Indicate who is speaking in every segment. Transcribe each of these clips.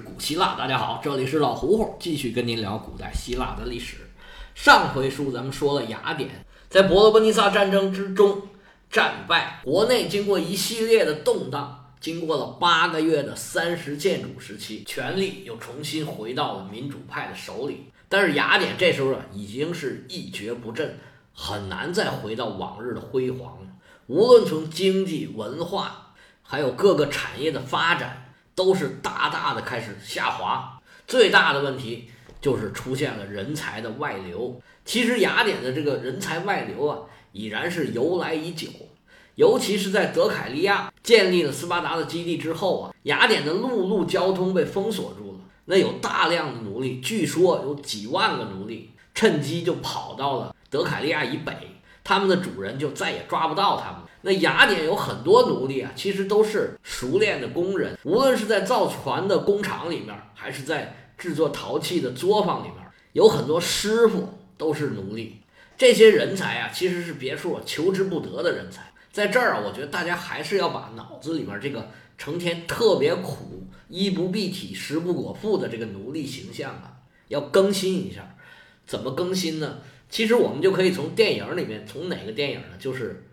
Speaker 1: 古希腊。大家好，这里是老胡胡，继续跟您聊古代希腊的历史。上回书咱们说了雅典在伯罗奔尼撒战争之中战败，国内经过一系列的动荡，经过了八个月的三十建主时期，权力又重新回到了民主派的手里。但是雅典这时候啊，已经是一蹶不振，很难再回到往日的辉煌。无论从经济、文化，还有各个产业的发展。都是大大的开始下滑，最大的问题就是出现了人才的外流。其实雅典的这个人才外流啊，已然是由来已久，尤其是在德凯利亚建立了斯巴达的基地之后啊，雅典的陆路交通被封锁住了，那有大量的奴隶，据说有几万个奴隶，趁机就跑到了德凯利亚以北，他们的主人就再也抓不到他们。那雅典有很多奴隶啊，其实都是熟练的工人，无论是在造船的工厂里面，还是在制作陶器的作坊里面，有很多师傅都是奴隶。这些人才啊，其实是别处求之不得的人才。在这儿啊，我觉得大家还是要把脑子里面这个成天特别苦、衣不蔽体、食不果腹的这个奴隶形象啊，要更新一下。怎么更新呢？其实我们就可以从电影里面，从哪个电影呢？就是。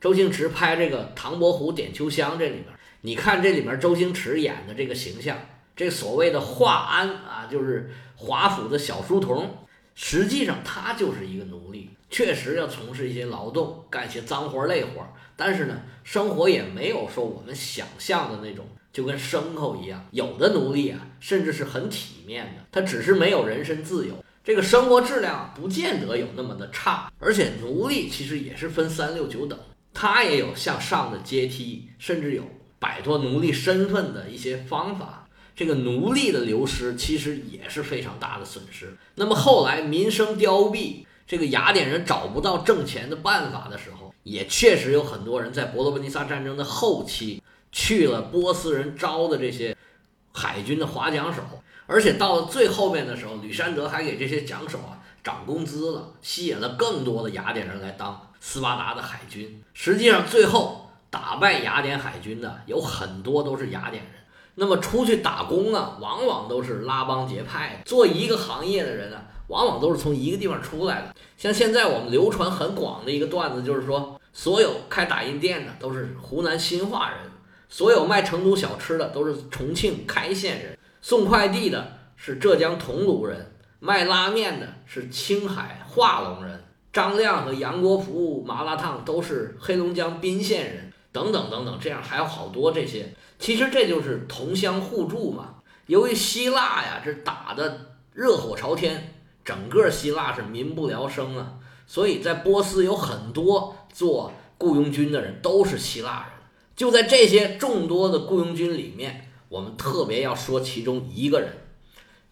Speaker 1: 周星驰拍这个《唐伯虎点秋香》这里面，你看这里面周星驰演的这个形象，这所谓的华安啊，就是华府的小书童，实际上他就是一个奴隶，确实要从事一些劳动，干些脏活累活，但是呢，生活也没有说我们想象的那种，就跟牲口一样。有的奴隶啊，甚至是很体面的，他只是没有人身自由，这个生活质量不见得有那么的差。而且奴隶其实也是分三六九等。他也有向上的阶梯，甚至有摆脱奴隶身份的一些方法。这个奴隶的流失其实也是非常大的损失。那么后来民生凋敝，这个雅典人找不到挣钱的办法的时候，也确实有很多人在伯罗奔尼撒战争的后期去了波斯人招的这些海军的划桨手，而且到了最后面的时候，吕山德还给这些桨手啊涨工资了，吸引了更多的雅典人来当。斯巴达的海军，实际上最后打败雅典海军的有很多都是雅典人。那么出去打工啊，往往都是拉帮结派的，做一个行业的人啊，往往都是从一个地方出来的。像现在我们流传很广的一个段子，就是说，所有开打印店的都是湖南新化人，所有卖成都小吃的都是重庆开县人，送快递的是浙江桐庐人，卖拉面的是青海化隆人。张亮和杨国福麻辣烫都是黑龙江宾县人，等等等等，这样还有好多这些。其实这就是同乡互助嘛。由于希腊呀，这打的热火朝天，整个希腊是民不聊生啊，所以在波斯有很多做雇佣军的人都是希腊人。就在这些众多的雇佣军里面，我们特别要说其中一个人，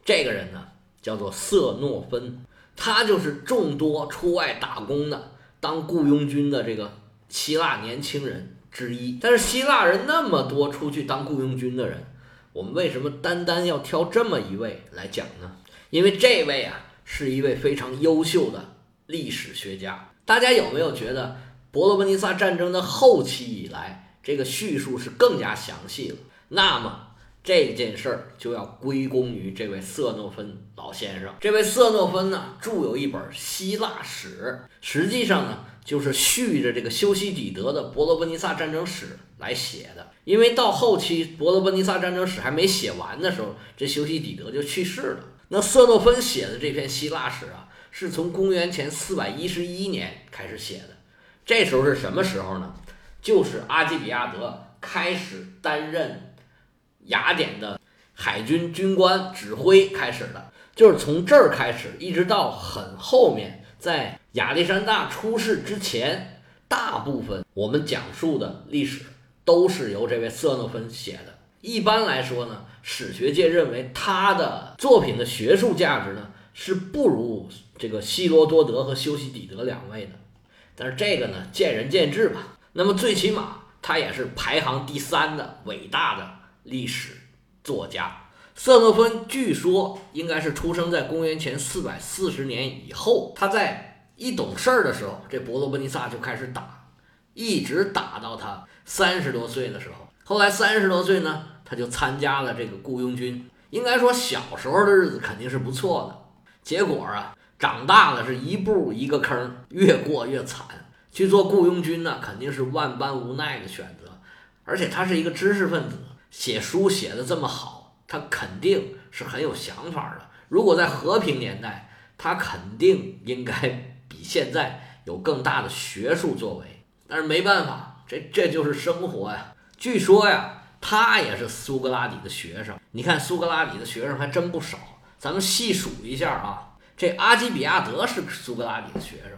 Speaker 1: 这个人呢叫做色诺芬。他就是众多出外打工的当雇佣军的这个希腊年轻人之一。但是希腊人那么多出去当雇佣军的人，我们为什么单单要挑这么一位来讲呢？因为这位啊是一位非常优秀的历史学家。大家有没有觉得伯罗奔尼撒战争的后期以来，这个叙述是更加详细了？那么。这件事儿就要归功于这位色诺芬老先生。这位色诺芬呢，著有一本希腊史，实际上呢，就是续着这个修昔底德的伯罗奔尼撒战争史来写的。因为到后期伯罗奔尼撒战争史还没写完的时候，这修昔底德就去世了。那色诺芬写的这篇希腊史啊，是从公元前四百一十一年开始写的。这时候是什么时候呢？就是阿基比亚德开始担任。雅典的海军军官指挥开始的，就是从这儿开始，一直到很后面，在亚历山大出世之前，大部分我们讲述的历史都是由这位色诺芬写的。一般来说呢，史学界认为他的作品的学术价值呢是不如这个希罗多德和修昔底德两位的，但是这个呢见仁见智吧。那么最起码他也是排行第三的伟大的。历史作家色诺芬据说应该是出生在公元前四百四十年以后。他在一懂事儿的时候，这伯罗奔尼撒就开始打，一直打到他三十多岁的时候。后来三十多岁呢，他就参加了这个雇佣军，应该说小时候的日子肯定是不错的，结果啊，长大了是一步一个坑，越过越惨。去做雇佣军呢，肯定是万般无奈的选择。而且他是一个知识分子，写书写的这么好，他肯定是很有想法的。如果在和平年代，他肯定应该比现在有更大的学术作为。但是没办法，这这就是生活呀。据说呀，他也是苏格拉底的学生。你看苏格拉底的学生还真不少，咱们细数一下啊。这阿基比亚德是苏格拉底的学生，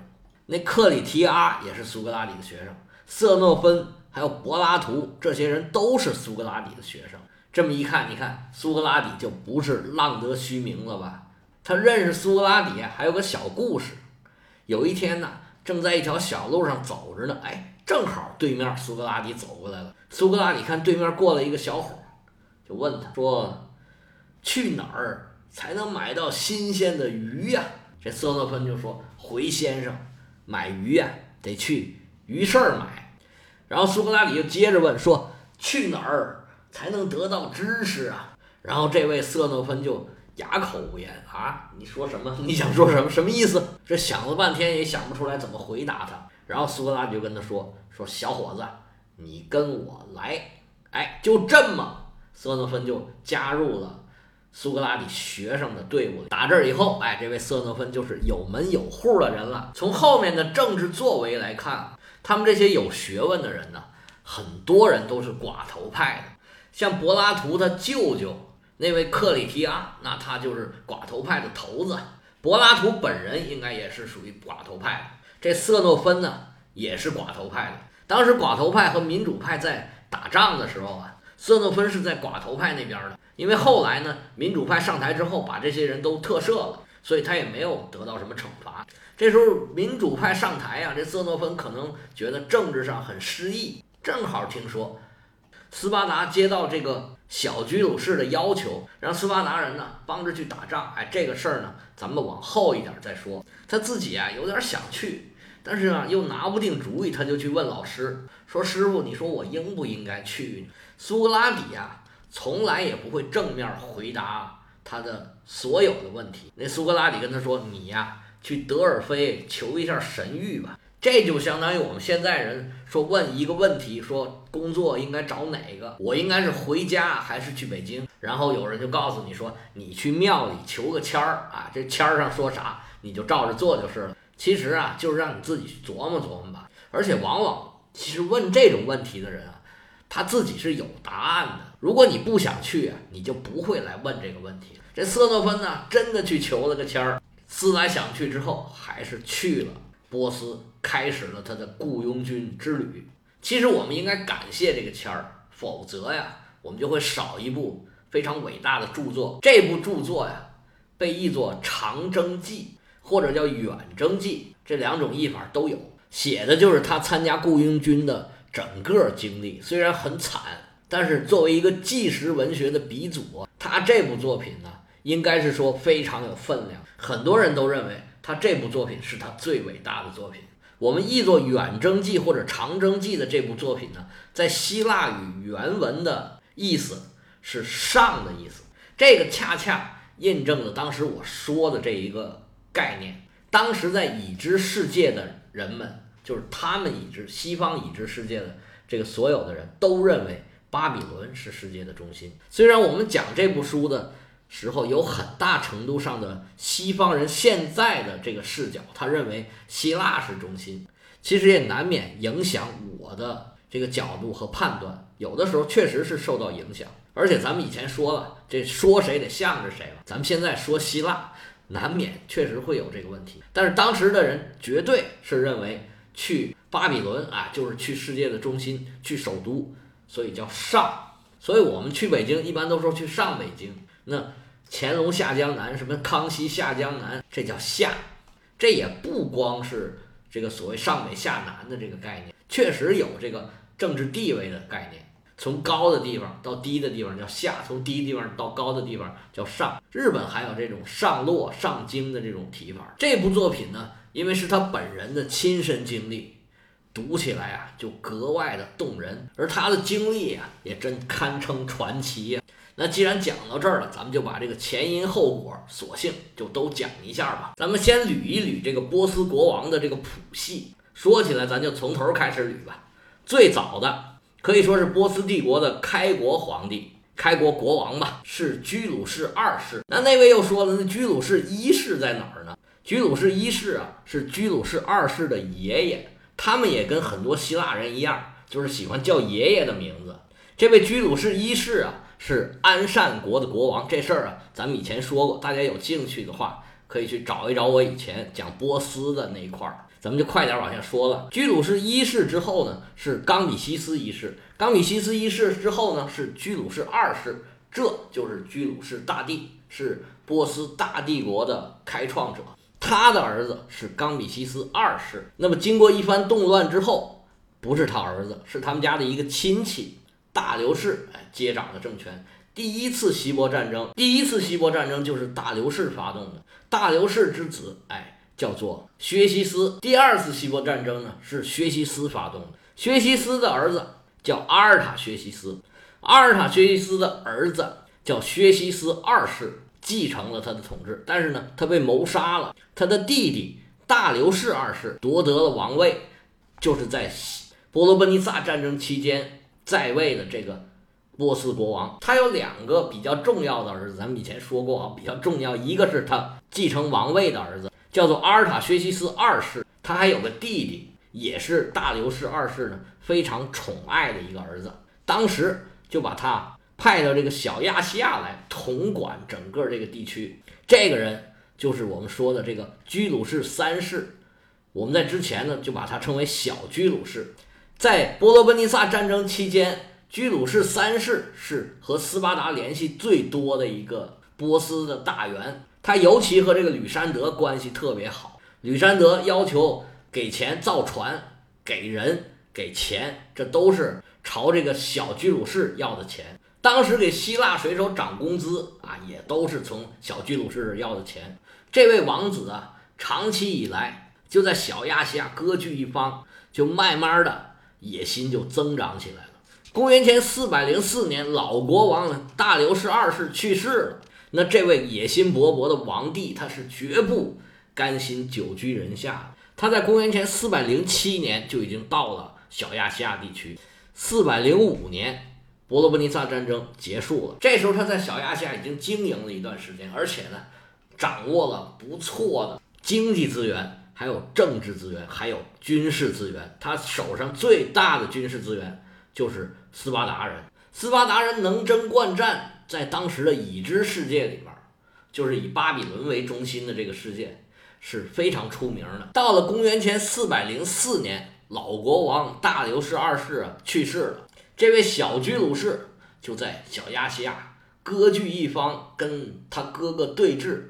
Speaker 1: 那克里提阿也是苏格拉底的学生，色诺芬还有柏拉图这些人都是苏格拉底的学生。这么一看，你看苏格拉底就不是浪得虚名了吧？他认识苏格拉底还有个小故事。有一天呢。正在一条小路上走着呢，哎，正好对面苏格拉底走过来了。苏格拉底看对面过来一个小伙，就问他说：“去哪儿才能买到新鲜的鱼呀？”这色诺芬就说：“回先生，买鱼呀，得去鱼市买。”然后苏格拉底就接着问说：“去哪儿才能得到知识啊？”然后这位色诺芬就。哑口无言啊！你说什么？你想说什么？什么意思？这想了半天也想不出来怎么回答他。然后苏格拉底就跟他说：“说小伙子，你跟我来。”哎，就这么，瑟诺芬就加入了苏格拉底学生的队伍。打这儿以后，哎，这位瑟诺芬就是有门有户的人了。从后面的政治作为来看，他们这些有学问的人呢，很多人都是寡头派的，像柏拉图他舅舅。那位克里提阿，那他就是寡头派的头子。柏拉图本人应该也是属于寡头派的。这色诺芬呢，也是寡头派的。当时寡头派和民主派在打仗的时候啊，色诺芬是在寡头派那边的。因为后来呢，民主派上台之后，把这些人都特赦了，所以他也没有得到什么惩罚。这时候民主派上台啊，这色诺芬可能觉得政治上很失意，正好听说斯巴达接到这个。小居鲁士的要求，让斯巴达人呢帮着去打仗。哎，这个事儿呢，咱们往后一点再说。他自己啊有点想去，但是呢又拿不定主意，他就去问老师，说：“师傅，你说我应不应该去？”苏格拉底呀，从来也不会正面回答他的所有的问题。那苏格拉底跟他说：“你呀，去德尔菲求一下神谕吧。”这就相当于我们现在人说问一个问题，说工作应该找哪个？我应该是回家还是去北京？然后有人就告诉你说，你去庙里求个签儿啊，这签儿上说啥，你就照着做就是了。其实啊，就是让你自己去琢磨琢磨吧。而且往往其实问这种问题的人，他自己是有答案的。如果你不想去啊，你就不会来问这个问题。这色诺芬呢，真的去求了个签儿，思来想去之后，还是去了波斯。开始了他的雇佣军之旅。其实我们应该感谢这个签儿，否则呀，我们就会少一部非常伟大的著作。这部著作呀，被译作《长征记》或者叫《远征记》，这两种译法都有。写的就是他参加雇佣军的整个经历。虽然很惨，但是作为一个纪实文学的鼻祖，他这部作品呢，应该是说非常有分量。很多人都认为他这部作品是他最伟大的作品。我们译作《远征记》或者《长征记》的这部作品呢，在希腊语原文的意思是“上”的意思，这个恰恰印证了当时我说的这一个概念。当时在已知世界的人们，就是他们已知西方已知世界的这个所有的人都认为巴比伦是世界的中心。虽然我们讲这部书的。时候有很大程度上的西方人现在的这个视角，他认为希腊是中心，其实也难免影响我的这个角度和判断。有的时候确实是受到影响，而且咱们以前说了，这说谁得向着谁了。咱们现在说希腊，难免确实会有这个问题。但是当时的人绝对是认为去巴比伦啊，就是去世界的中心，去首都，所以叫上。所以我们去北京一般都说去上北京，那。乾隆下江南，什么康熙下江南，这叫下，这也不光是这个所谓上北下南的这个概念，确实有这个政治地位的概念。从高的地方到低的地方叫下，从低地方到高的地方叫上。日本还有这种上洛上京的这种提法。这部作品呢，因为是他本人的亲身经历，读起来啊就格外的动人，而他的经历啊也真堪称传奇呀。那既然讲到这儿了，咱们就把这个前因后果，索性就都讲一下吧。咱们先捋一捋这个波斯国王的这个谱系。说起来，咱就从头开始捋吧。最早的可以说是波斯帝国的开国皇帝、开国国王吧，是居鲁士二世。那那位又说了，那居鲁士一世在哪儿呢？居鲁士一世啊，是居鲁士二世的爷爷。他们也跟很多希腊人一样，就是喜欢叫爷爷的名字。这位居鲁士一世啊。是安善国的国王，这事儿啊，咱们以前说过，大家有兴趣的话，可以去找一找我以前讲波斯的那一块儿。咱们就快点往下说了。居鲁士一世之后呢，是冈比西斯一世，冈比西斯一世之后呢，是居鲁士二世，这就是居鲁士大帝，是波斯大帝国的开创者。他的儿子是冈比西斯二世。那么经过一番动乱之后，不是他儿子，是他们家的一个亲戚。大流士哎接掌了政权，第一次希波战争，第一次希波战争就是大流士发动的。大流士之子哎叫做薛西斯，第二次希波战争呢是薛西斯发动的。薛西斯的儿子叫阿尔塔薛西斯，阿尔塔薛西斯的儿子叫薛西斯二世继承了他的统治，但是呢他被谋杀了。他的弟弟大流士二世夺得了王位，就是在波罗奔尼撒战争期间。在位的这个波斯国王，他有两个比较重要的儿子，咱们以前说过啊，比较重要。一个是他继承王位的儿子，叫做阿尔塔薛西斯二世。他还有个弟弟，也是大流士二世呢，非常宠爱的一个儿子。当时就把他派到这个小亚细亚来统管整个这个地区。这个人就是我们说的这个居鲁士三世。我们在之前呢，就把他称为小居鲁士。在波罗奔尼撒战争期间，居鲁士三世是和斯巴达联系最多的一个波斯的大员。他尤其和这个吕山德关系特别好。吕山德要求给钱造船，给人给钱，这都是朝这个小居鲁士要的钱。当时给希腊水手涨工资啊，也都是从小居鲁士要的钱。这位王子啊，长期以来就在小亚细亚割据一方，就慢慢的。野心就增长起来了。公元前四百零四年，老国王大流士二世去世了。那这位野心勃勃的王帝，他是绝不甘心久居人下。他在公元前四百零七年就已经到了小亚细亚地区。四百零五年，伯罗奔尼撒战争结束了。这时候他在小亚细亚已经经营了一段时间，而且呢，掌握了不错的经济资源。还有政治资源，还有军事资源。他手上最大的军事资源就是斯巴达人。斯巴达人能征惯战，在当时的已知世界里边，就是以巴比伦为中心的这个世界是非常出名的。到了公元前四百零四年，老国王大流士二世去世了，这位小居鲁士就在小亚细亚割据一方，跟他哥哥对峙。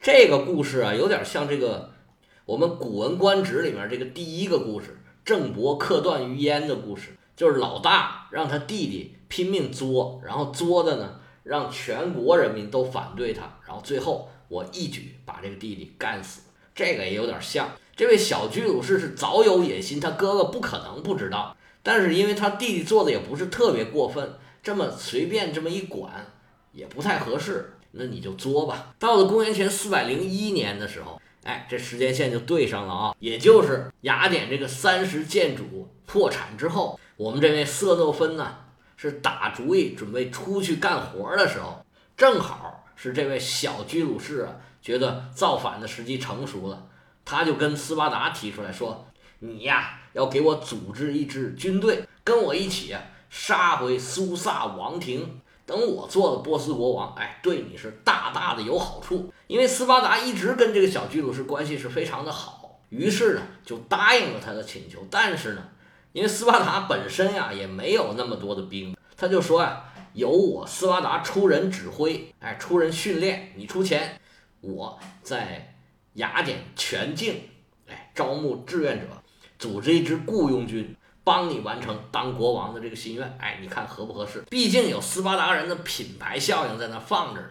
Speaker 1: 这个故事啊，有点像这个。我们《古文观止》里面这个第一个故事，郑伯克段于鄢的故事，就是老大让他弟弟拼命作，然后作的呢，让全国人民都反对他，然后最后我一举把这个弟弟干死。这个也有点像，这位小居鲁士是早有野心，他哥哥不可能不知道，但是因为他弟弟做的也不是特别过分，这么随便这么一管也不太合适，那你就作吧。到了公元前四百零一年的时候。哎，这时间线就对上了啊！也就是雅典这个三十建主破产之后，我们这位色诺芬呢是打主意准备出去干活的时候，正好是这位小居鲁士啊觉得造反的时机成熟了，他就跟斯巴达提出来说：“你呀要给我组织一支军队，跟我一起杀回苏萨王庭。”等我做了波斯国王，哎，对你是大大的有好处。因为斯巴达一直跟这个小居鲁士关系是非常的好，于是呢就答应了他的请求。但是呢，因为斯巴达本身呀也没有那么多的兵，他就说呀，由我斯巴达出人指挥，哎，出人训练，你出钱，我在雅典全境，哎，招募志愿者，组织一支雇佣军。帮你完成当国王的这个心愿，哎，你看合不合适？毕竟有斯巴达人的品牌效应在那放着呢。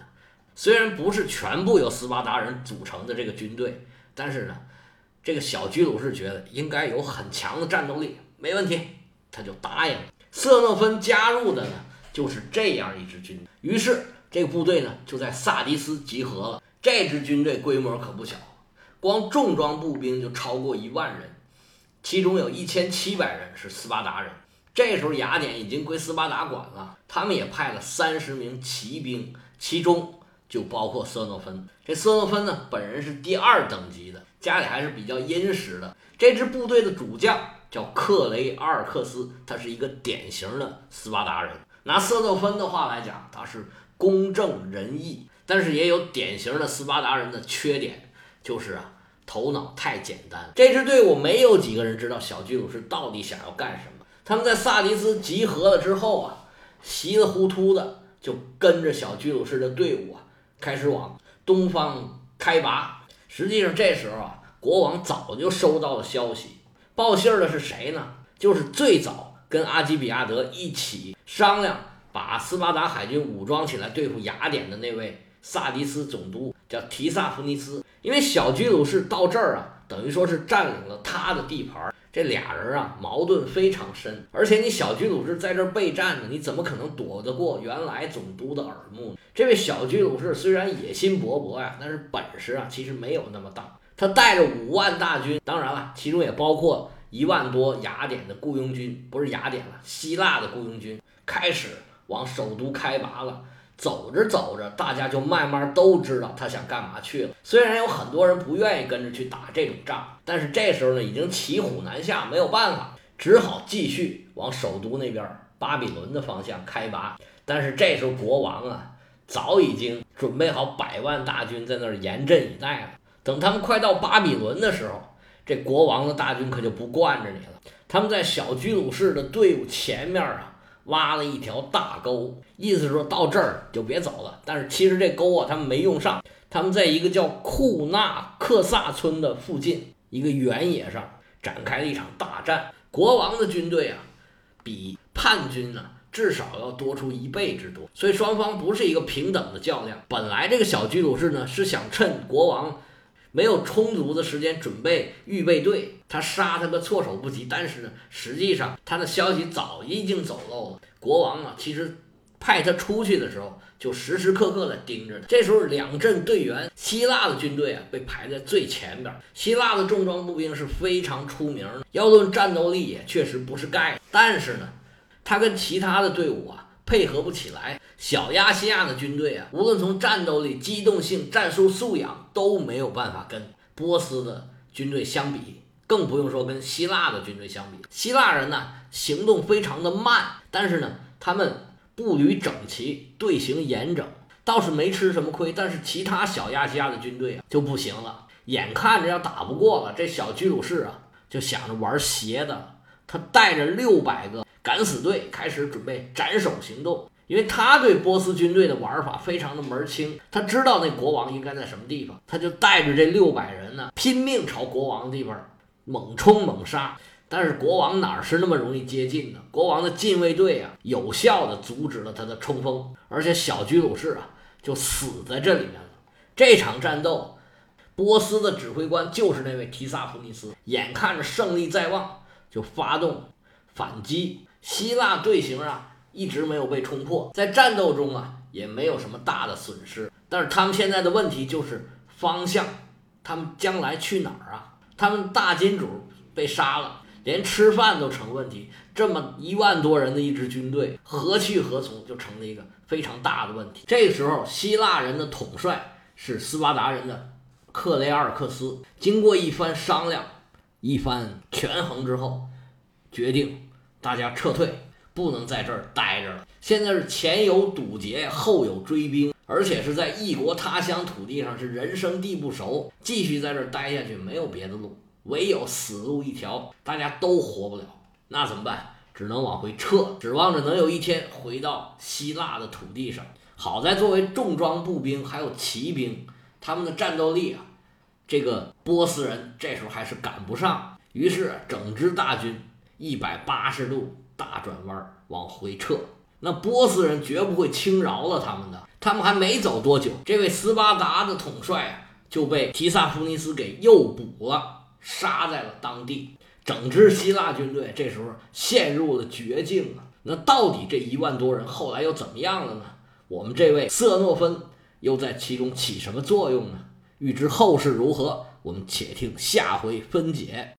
Speaker 1: 虽然不是全部由斯巴达人组成的这个军队，但是呢，这个小居鲁士觉得应该有很强的战斗力，没问题，他就答应了。瑟诺芬加入的呢，就是这样一支军。于是这个部队呢就在萨迪斯集合了。这支军队规模可不小，光重装步兵就超过一万人，其中有一千七百人是斯巴达人。这时候雅典已经归斯巴达管了，他们也派了三十名骑兵，其中就包括色诺芬。这色诺芬呢，本人是第二等级的，家里还是比较殷实的。这支部队的主将叫克雷阿尔克斯，他是一个典型的斯巴达人。拿色诺芬的话来讲，他是公正仁义，但是也有典型的斯巴达人的缺点，就是啊，头脑太简单。这支队伍没有几个人知道小居鲁士到底想要干什么。他们在萨迪斯集合了之后啊，稀里糊涂的就跟着小居鲁士的队伍啊，开始往东方开拔。实际上这时候啊，国王早就收到了消息，报信儿的是谁呢？就是最早跟阿基比亚德一起商量把斯巴达海军武装起来对付雅典的那位萨迪斯总督，叫提萨福尼斯。因为小居鲁士到这儿啊，等于说是占领了他的地盘。这俩人啊，矛盾非常深，而且你小居鲁士在这儿备战呢，你怎么可能躲得过原来总督的耳目呢？这位小居鲁士虽然野心勃勃呀，但是本事啊其实没有那么大。他带着五万大军，当然了，其中也包括一万多雅典的雇佣军，不是雅典了，希腊的雇佣军，开始往首都开拔了。走着走着，大家就慢慢都知道他想干嘛去了。虽然有很多人不愿意跟着去打这种仗，但是这时候呢，已经骑虎难下，没有办法，只好继续往首都那边巴比伦的方向开拔。但是这时候国王啊，早已经准备好百万大军在那儿严阵以待了。等他们快到巴比伦的时候，这国王的大军可就不惯着你了。他们在小居鲁士的队伍前面啊。挖了一条大沟，意思是说到这儿就别走了。但是其实这沟啊，他们没用上。他们在一个叫库纳克萨村的附近一个原野上展开了一场大战。国王的军队啊，比叛军呢至少要多出一倍之多，所以双方不是一个平等的较量。本来这个小居鲁士呢是想趁国王。没有充足的时间准备预备队，他杀他个措手不及。但是呢，实际上他的消息早已经走漏了。国王啊，其实派他出去的时候，就时时刻刻的盯着他。这时候，两阵队员，希腊的军队啊，被排在最前边。希腊的重装步兵是非常出名的，要论战斗力也确实不是盖的。但是呢，他跟其他的队伍啊。配合不起来，小亚细亚的军队啊，无论从战斗力、机动性、战术素养都没有办法跟波斯的军队相比，更不用说跟希腊的军队相比。希腊人呢，行动非常的慢，但是呢，他们步履整齐，队形严整，倒是没吃什么亏。但是其他小亚细亚的军队啊就不行了，眼看着要打不过了，这小居鲁士啊就想着玩邪的，他带着六百个。敢死队开始准备斩首行动，因为他对波斯军队的玩法非常的门清，他知道那国王应该在什么地方，他就带着这六百人呢，拼命朝国王的地方猛冲猛杀。但是国王哪是那么容易接近的？国王的禁卫队啊，有效的阻止了他的冲锋，而且小居鲁士啊就死在这里面了。这场战斗，波斯的指挥官就是那位提萨普尼斯，眼看着胜利在望，就发动反击。希腊队形啊一直没有被冲破，在战斗中啊也没有什么大的损失。但是他们现在的问题就是方向，他们将来去哪儿啊？他们大金主被杀了，连吃饭都成问题。这么一万多人的一支军队，何去何从，就成了一个非常大的问题。这时候，希腊人的统帅是斯巴达人的克雷阿尔克斯，经过一番商量、一番权衡之后，决定。大家撤退，不能在这儿待着了。现在是前有堵截，后有追兵，而且是在异国他乡土地上，是人生地不熟，继续在这儿待下去没有别的路，唯有死路一条，大家都活不了。那怎么办？只能往回撤，指望着能有一天回到希腊的土地上。好在作为重装步兵还有骑兵，他们的战斗力啊，这个波斯人这时候还是赶不上，于是整支大军。一百八十度大转弯往回撤，那波斯人绝不会轻饶了他们的。他们还没走多久，这位斯巴达的统帅啊就被提萨夫尼斯给诱捕了，杀在了当地。整支希腊军队这时候陷入了绝境啊！那到底这一万多人后来又怎么样了呢？我们这位色诺芬又在其中起什么作用呢？欲知后事如何，我们且听下回分解。